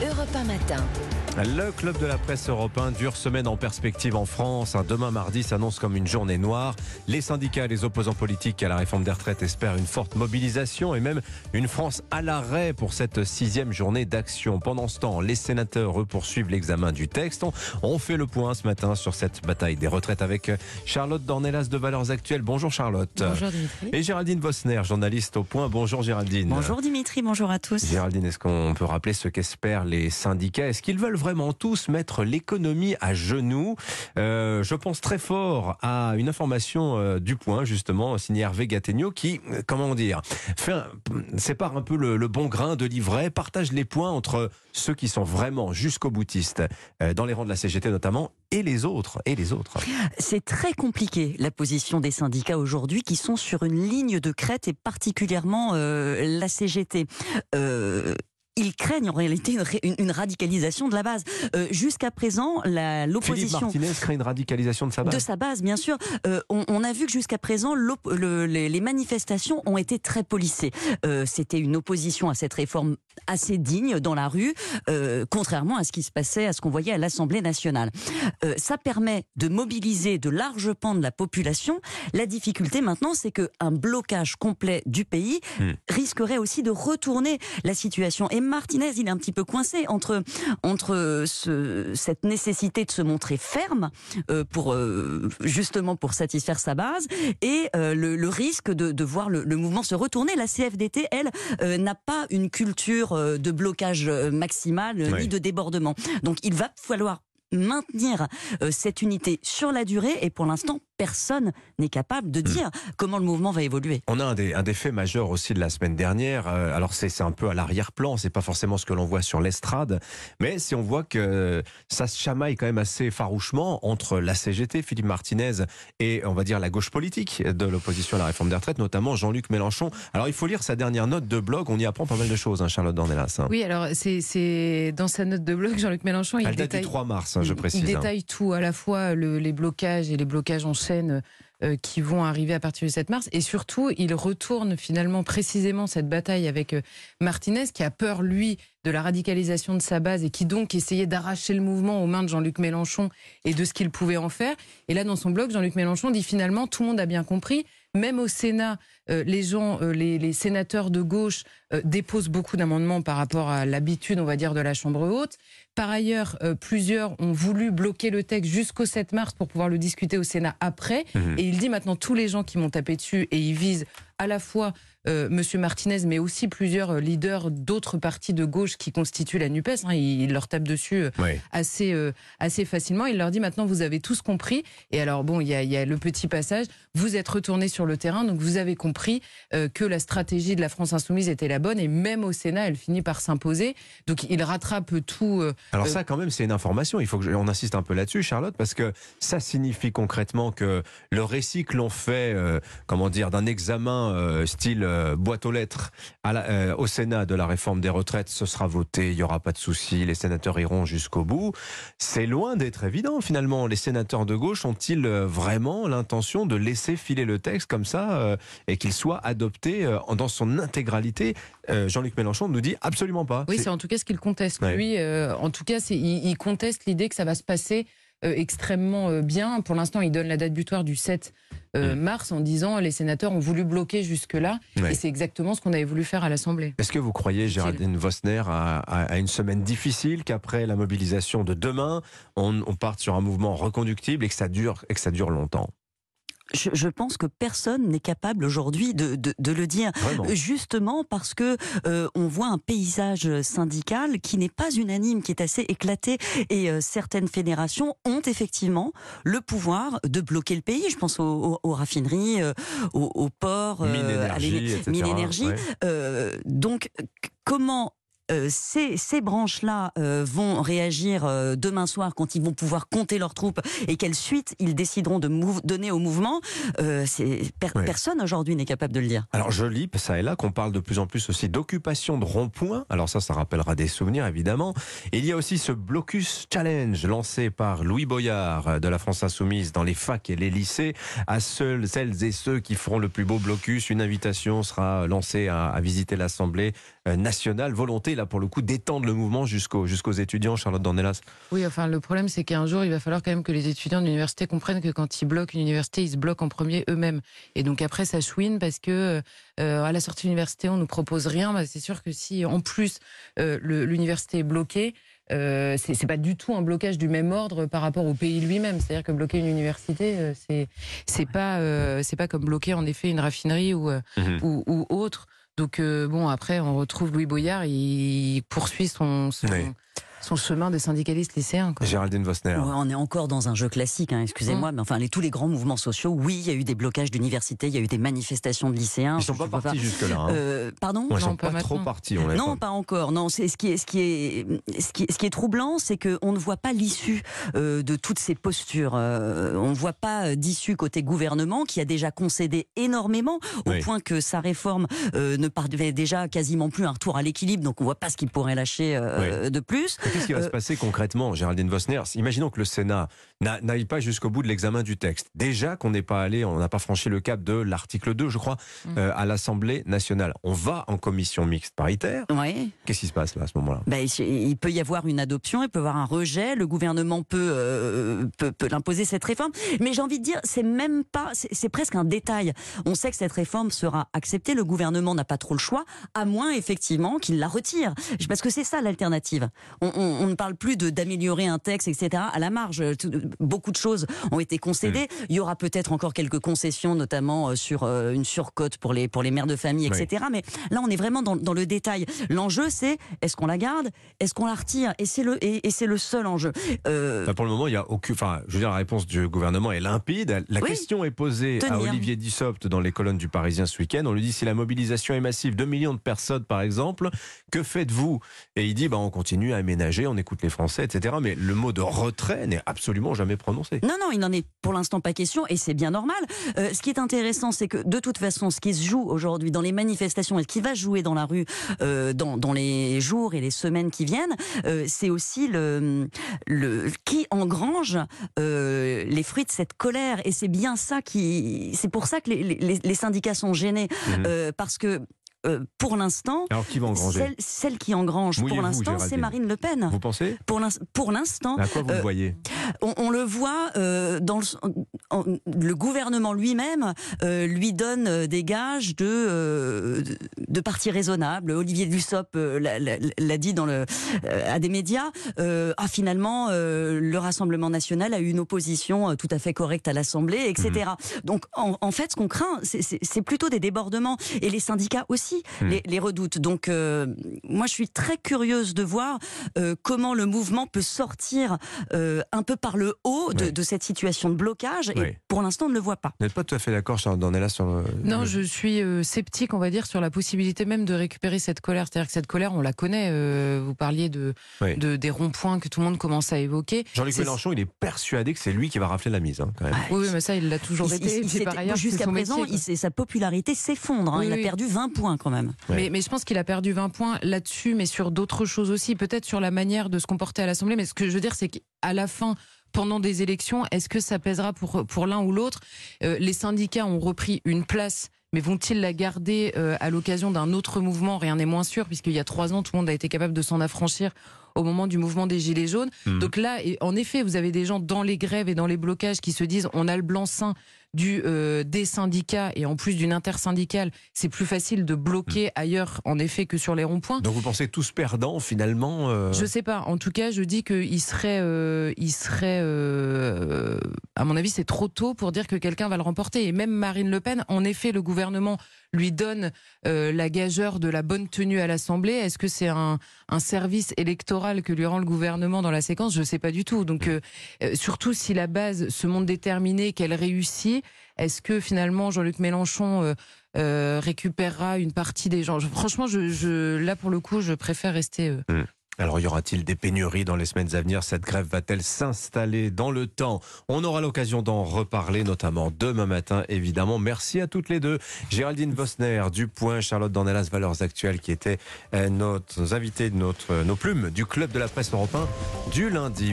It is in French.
Europe 1 matin. Le club de la presse européen, dure semaine en perspective en France. Demain mardi s'annonce comme une journée noire. Les syndicats et les opposants politiques à la réforme des retraites espèrent une forte mobilisation et même une France à l'arrêt pour cette sixième journée d'action. Pendant ce temps, les sénateurs eux, poursuivent l'examen du texte. On, on fait le point ce matin sur cette bataille des retraites avec Charlotte Dornelas de Valeurs Actuelles. Bonjour Charlotte. Bonjour Dimitri. Et Géraldine Vosner, journaliste au point. Bonjour Géraldine. Bonjour Dimitri, bonjour à tous. Géraldine, est-ce qu'on peut rappeler ce qu'espèrent les syndicats? Est-ce qu'ils veulent vraiment tous mettre l'économie à genoux Euh, Je pense très fort à une information euh, du point, justement, signée Hervé Gattegno, qui, euh, comment dire, fait sépare un peu le, bon grain de l'ivraie, partage les points entre ceux qui sont vraiment jusqu'au boutiste, dans les rangs de la CGT notamment, et les autres, et les autres. C'est très compliqué la position des syndicats aujourd'hui qui sont sur une ligne de crête et particulièrement la CGT. Ils craignent en réalité une, radicalisation de la base. Euh, Jusqu'à présent, la- Philippe l'opposition Martinez crée une radicalisation de sa base. de sa base, bien sûr. Euh, on, on a vu que jusqu'à présent, le- les, les manifestations ont été très policées. Euh, C'était une opposition à cette réforme assez digne dans la rue, contrairement à ce qui se passait, à ce qu'on voyait à l'Assemblée nationale. Ça permet de mobiliser de larges pans de la population. La difficulté maintenant, c'est qu'un blocage complet du pays Hmm. risquerait aussi de retourner la situation. Et Martinez, il est un petit peu coincé entre, entre ce- cette nécessité de se montrer ferme euh, pour euh, justement pour satisfaire sa base et euh, le, le risque de, de voir le, le mouvement se retourner. La CFDT, elle, n'a pas une culture de blocage maximal Oui. ni de débordement. Donc il va falloir maintenir euh, cette unité sur la durée et pour l'instant personne n'est capable de dire comment le mouvement va évoluer. On a un des, un des faits majeurs aussi de la semaine dernière. euh, alors c'est c'est un peu à l'arrière-plan, c'est pas forcément ce que l'on voit sur l'estrade, mais si on voit que ça se chamaille quand même assez farouchement entre la CGT, Philippe Martinez, et on va dire la gauche politique de l'opposition à la réforme des retraites, notamment Jean-Luc Mélenchon. Alors il faut lire sa dernière note de blog, on y apprend pas mal de choses, hein, Charlotte Dornelas. hein. Oui, alors c'est- c'est dans sa note de blog, Jean-Luc Mélenchon, il Elle date détaille, du 3 mars, hein, je précise. il hein. détaille tout, à la fois le- les blocages et les blocages en chaîne euh, qui vont arriver à partir du 7 mars, et surtout il retourne finalement précisément cette bataille avec euh, Martinez, qui a peur lui de la radicalisation de sa base et qui donc essayait d'arracher le mouvement aux mains de Jean-Luc Mélenchon et de ce qu'il pouvait en faire. Et là, dans son blog, Jean-Luc Mélenchon dit finalement tout le monde a bien compris. Même au Sénat, les gens, euh, les, les sénateurs de gauche euh, déposent beaucoup d'amendements par rapport à l'habitude, on va dire, de la Chambre haute. Par ailleurs, euh, plusieurs ont voulu bloquer le texte jusqu'au 7 mars pour pouvoir le discuter au Sénat après. Mhm. Et il dit maintenant tous les gens qui m'ont tapé dessus et ils visent à la fois euh, Monsieur Martinez, mais aussi plusieurs euh, leaders d'autres partis de gauche qui constituent la Nupes. hein, il, il leur tape dessus euh, Oui. assez euh, assez facilement. Il leur dit maintenant vous avez tous compris. Et alors bon, il y a, y a le petit passage. Vous êtes retournés sur le terrain, donc vous avez compris euh, que la stratégie de la France insoumise était la bonne. Et même au Sénat, elle finit par s'imposer. Donc il rattrape tout. euh, Alors Euh, ça, quand même, c'est une information. Il faut que on insiste un peu là-dessus, Charlotte, parce que ça signifie concrètement que le récit que l'on fait, euh, comment dire, d'un examen euh, style euh, boîte aux lettres à la- au Sénat de la réforme des retraites, ce sera voté, il y aura pas de souci, les sénateurs iront jusqu'au bout. C'est loin d'être évident finalement. Les sénateurs de gauche ont-ils vraiment l'intention de laisser filer le texte comme ça et qu'il soit adopté euh, dans son intégralité Euh, Jean-Luc Mélenchon nous dit absolument pas. Oui, C'est- en tout cas ce qu'il conteste. Ouais. Lui, euh, en tout cas, il, il conteste l'idée que ça va se passer extrêmement bien. Pour l'instant, il donne la date butoir du 7 euh, Mm. mars en disant les sénateurs ont voulu bloquer jusque-là. Ouais. Et c'est exactement ce qu'on avait voulu faire à l'Assemblée. Est-ce que vous croyez, Géraldine Vosner, à, à- à une semaine difficile, qu'après la mobilisation de demain, on, on parte sur un mouvement reconductible et que ça dure, et que ça dure longtemps? Je, je pense que personne n'est capable aujourd'hui de, de- de le dire. Vraiment Justement parce que euh, on voit un paysage syndical qui n'est pas unanime, qui est assez éclaté, et euh, certaines fédérations ont effectivement le pouvoir de bloquer le pays. Je pense aux, aux- aux raffineries, euh, aux, aux ports, euh, Mine à énergie, l'éne- etc. mine énergie. ouais. Euh, donc, comment euh, ces, ces branches-là euh, vont réagir euh, demain soir quand ils vont pouvoir compter leurs troupes et quelle suite ils décideront de donner au mouvement per-. Personne aujourd'hui n'est capable de le dire. Alors je lis ça et là qu'on parle de plus en plus aussi d'occupation de ronds-points. Alors ça, ça rappellera des souvenirs évidemment. Et il y a aussi ce blocus challenge lancé par Louis Boyard de la France Insoumise dans les facs et les lycées. À seuls, celles et ceux qui feront le plus beau blocus, une invitation sera lancée à, à visiter l'Assemblée nationale. Volonté, là, pour le coup, d'étendre le mouvement jusqu'aux jusqu'aux étudiants, Charlotte Dornelas. Oui, enfin, le problème, c'est qu'un jour, il va falloir quand même que les étudiants de l'université comprennent que quand ils bloquent une université, ils se bloquent en premier eux-mêmes. Et donc après, ça chouine parce que à la sortie de l'université, on nous propose rien. Bah, c'est sûr que si, en plus, l'université est bloquée, euh, c'est pas du tout un blocage du même ordre par rapport au pays lui-même. C'est-à-dire que bloquer une université, euh, c'est c'est pas euh, c'est pas comme bloquer en effet une raffinerie ou mhm. ou, ou, autre. Donc bon, après on retrouve Louis Boyard, il poursuit son, son son chemin de syndicaliste lycéen. Quoi. Géraldine Vosner. on est encore dans un jeu classique, hein, excusez-moi, mm. mais enfin, les, tous les grands mouvements sociaux, oui, il y a eu des blocages d'universités, il y a eu des manifestations de lycéens. Ils sont pas partis jusque-là. Hein. Euh, pardon Ils sont pas, trop partis. On non, pas. encore. Non, c'est ce qui est, ce qui est, ce qui est, ce qui est troublant, c'est qu'on ne voit pas l'issue euh, de toutes ces postures. Euh, on ne voit pas d'issue côté gouvernement qui a déjà concédé énormément au point que sa réforme ne parvait déjà quasiment plus un retour à l'équilibre. Donc on voit pas ce qu'il pourrait lâcher de plus. Qu'est-ce qui va se euh, passer concrètement, Géraldine Vosner? Imaginons que le Sénat n'aille pas jusqu'au bout de l'examen du texte. Déjà qu'on n'est pas allé, on n'a pas franchi le cap de l'article 2, je crois, mm. euh, à l'Assemblée nationale. On va en commission mixte paritaire. Oui. Qu'est-ce qui se passe là à ce moment-là? Ben, Il peut y avoir une adoption, il peut y avoir un rejet. Le gouvernement peut, euh, peut, peut l'imposer cette réforme. Mais j'ai envie de dire, c'est même pas, c'est presque un détail. On sait que cette réforme sera acceptée. Le gouvernement n'a pas trop le choix, à moins effectivement qu'il la retire. Parce que c'est ça l'alternative. On, on, ne parle plus de d'améliorer un texte, etc. À la marge, beaucoup de choses ont été concédées. Il y aura peut-être encore quelques concessions, notamment euh, sur euh, une surcote pour les pour les mères de famille, etc. Mais là, on est vraiment dans, dans le détail. L'enjeu, c'est est-ce qu'on la garde, est-ce qu'on la retire, et c'est le et, c'est le seul enjeu. Euh... pour le moment, il y a aucune. Enfin, je veux dire, la réponse du gouvernement est limpide. La question est posée à Olivier Dussopt dans les colonnes du Parisien ce week-end. On lui dit si la mobilisation est massive, 2 millions de personnes par exemple, que faites-vous? Et il dit bah on continue à aménager, on écoute les Français, etc. Mais le mot de retrait n'est absolument jamais prononcé. Non, non, il n'en est pour l'instant pas question, et c'est bien normal. Euh, ce qui est intéressant, c'est que de toute façon, ce qui se joue aujourd'hui dans les manifestations et ce qui va jouer dans la rue euh, dans, dans, les jours et les semaines qui viennent, euh, c'est aussi le, le qui engrange les fruits de cette colère. Et c'est bien ça qui, c'est pour ça que les, les, les syndicats sont gênés, mmh. parce que euh, pour l'instant, celle, qui engrange pour l'instant, c'est Marine Le Pen. Vous pensez Pour l'instant. À quoi vous le euh, voyez on, le voit euh, dans le, le gouvernement lui-même lui donne des gages de de parti raisonnable. Olivier Dussopt l'a dit dans le à des médias. ah finalement, le Rassemblement national a eu une opposition tout à fait correcte à l'Assemblée, etc. Mmh. Donc en, en fait, ce qu'on craint, c'est plutôt des débordements et les syndicats aussi Hmm. les, redoutes. Donc, euh, moi, je suis très curieuse de voir euh, comment le mouvement peut sortir euh, un peu par le haut de, cette situation de blocage. Et pour l'instant, on ne le voit pas. Vous n'êtes pas tout à fait d'accord, Charles là sur le... Non, je suis sceptique, on va dire, sur la possibilité même de récupérer cette colère. C'est-à-dire que cette colère, on la connaît. vous parliez de, de des ronds-points que tout le monde commence à évoquer. Jean-Luc Mélenchon, il est persuadé que c'est lui qui va rafler la mise. Hein, quand même. oui, mais ça, il l'a toujours été. Jusqu'à présent, sa popularité s'effondre. Hein. il a perdu 20 points quand même. Mais, mais, je pense qu'il a perdu 20 points là-dessus, mais sur d'autres choses aussi, peut-être sur la manière de se comporter à l'Assemblée. Mais ce que je veux dire, c'est qu'à la fin, pendant des élections, est-ce que ça pèsera pour, pour l'un ou l'autre? Euh, Les syndicats ont repris une place mais vont-ils la garder euh, à l'occasion d'un autre mouvement? Rien n'est moins sûr, puisqu'il y a trois ans, tout le monde a été capable de s'en affranchir au moment du mouvement des Gilets jaunes. Mmh. Donc là, en effet, vous avez des gens dans les grèves et dans les blocages qui se disent on a le blanc-seing du euh, des syndicats et en plus d'une intersyndicale, c'est plus facile de bloquer hmm. ailleurs en effet que sur les ronds-points. Donc vous pensez tous perdants finalement euh... Je sais pas. En tout cas, je dis qu'il serait, euh, il serait, euh, à mon avis, c'est trop tôt pour dire que quelqu'un va le remporter. Et même Marine Le Pen, en effet, le gouvernement lui donne euh, la gageure de la bonne tenue à l'Assemblée. Est-ce que c'est un, un, service électoral que lui rend le gouvernement dans la séquence? Je ne sais pas du tout. Donc, euh, surtout si la base se montre déterminée, qu'elle réussit, est-ce que finalement Jean-Luc Mélenchon récupérera une partie des gens? Franchement, là pour le coup, je préfère rester. Mmh. Alors y aura-t-il des pénuries dans les semaines à venir? Cette grève va-t-elle s'installer dans le temps? On aura l'occasion d'en reparler, notamment demain matin, évidemment. Merci à toutes les deux. Géraldine Vosner, du Point, Charlotte Dornelas, Valeurs Actuelles, qui étaient euh, nos invités, notre, nos plumes du Club de la Presse Européen du lundi.